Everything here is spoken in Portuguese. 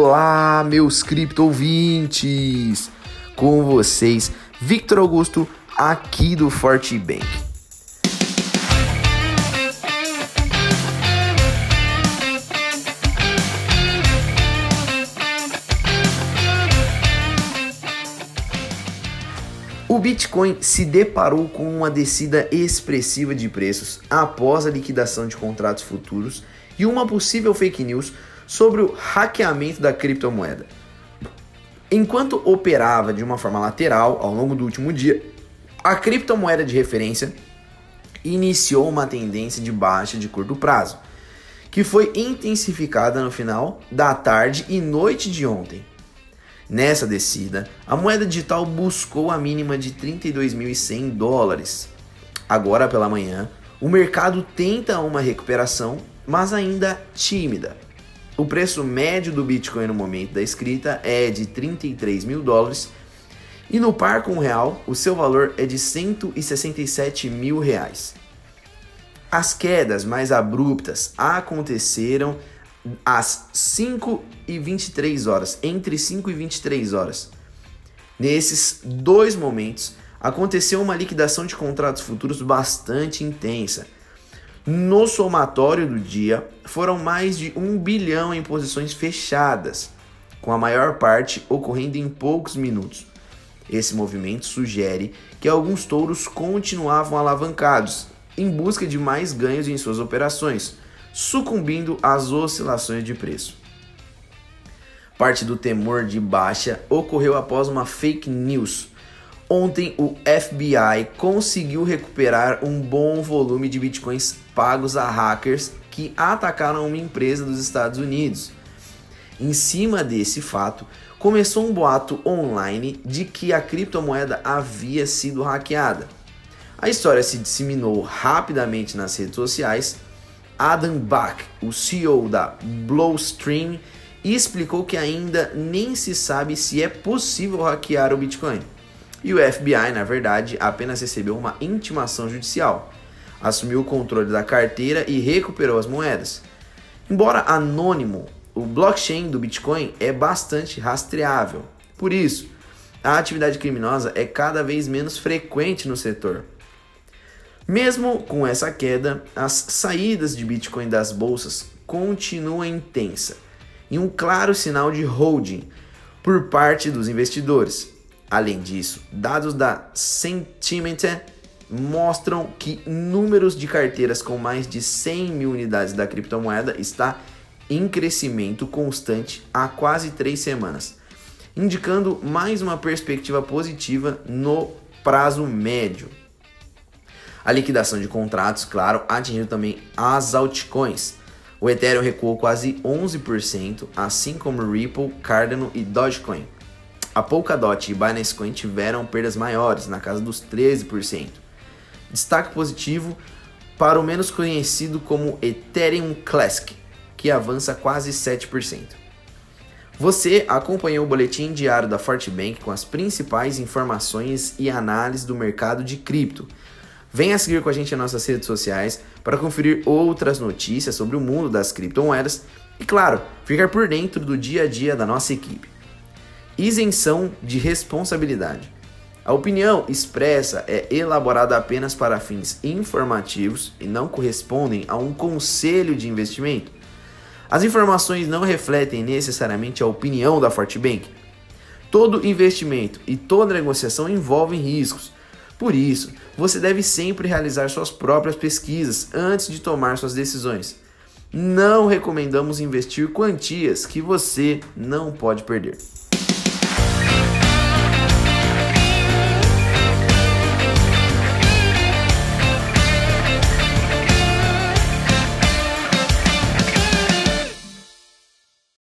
Olá, meus cripto ouvintes! Com vocês, Victor Augusto, aqui do Forte Bank. O Bitcoin se deparou com uma descida expressiva de preços após a liquidação de contratos futuros e uma possível fake news sobre o hackeamento da criptomoeda. Enquanto operava de uma forma lateral ao longo do último dia, a criptomoeda de referência iniciou uma tendência de baixa de curto prazo, que foi intensificada no final da tarde e noite de ontem. Nessa descida, a moeda digital buscou a mínima de 32.100 dólares. Agora pela manhã, o mercado tenta uma recuperação, mas ainda tímida. O preço médio do Bitcoin no momento da escrita é de 33 mil dólares e no par com o real o seu valor é de 167 mil reais. As quedas mais abruptas aconteceram às 5 e 23 horas, entre 5 e 23 horas. Nesses dois momentos, aconteceu uma liquidação de contratos futuros bastante intensa. No somatório do dia, foram mais de 1 bilhão em posições fechadas, com a maior parte ocorrendo em poucos minutos. Esse movimento sugere que alguns touros continuavam alavancados, em busca de mais ganhos em suas operações sucumbindo às oscilações de preço. Parte do temor de baixa ocorreu após uma fake news. Ontem, o FBI conseguiu recuperar um bom volume de bitcoins pagos a hackers que atacaram uma empresa dos Estados Unidos. Em cima desse fato, começou um boato online de que a criptomoeda havia sido hackeada. A história se disseminou rapidamente nas redes sociais Adam Back, o CEO da Blowstream, explicou que ainda nem se sabe se é possível hackear o Bitcoin. E o FBI, na verdade, apenas recebeu uma intimação judicial, assumiu o controle da carteira e recuperou as moedas. Embora anônimo, o blockchain do Bitcoin é bastante rastreável. Por isso, a atividade criminosa é cada vez menos frequente no setor. Mesmo com essa queda, as saídas de Bitcoin das bolsas continuam intensa e um claro sinal de holding por parte dos investidores. Além disso, dados da Sentiment mostram que números de carteiras com mais de 100 mil unidades da criptomoeda está em crescimento constante há quase três semanas, indicando mais uma perspectiva positiva no prazo médio. A liquidação de contratos, claro, atingiu também as altcoins. O Ethereum recuou quase 11%, assim como Ripple, Cardano e Dogecoin. A Polkadot e Binance Coin tiveram perdas maiores, na casa dos 13%. Destaque positivo para o menos conhecido como Ethereum Classic, que avança quase 7%. Você acompanhou o boletim diário da Fortbank com as principais informações e análises do mercado de cripto. Venha seguir com a gente nas nossas redes sociais para conferir outras notícias sobre o mundo das criptomoedas e, claro, ficar por dentro do dia a dia da nossa equipe. Isenção de responsabilidade. A opinião expressa é elaborada apenas para fins informativos e não correspondem a um conselho de investimento. As informações não refletem necessariamente a opinião da Fortbank. Todo investimento e toda negociação envolvem riscos por isso, você deve sempre realizar suas próprias pesquisas antes de tomar suas decisões. Não recomendamos investir quantias que você não pode perder.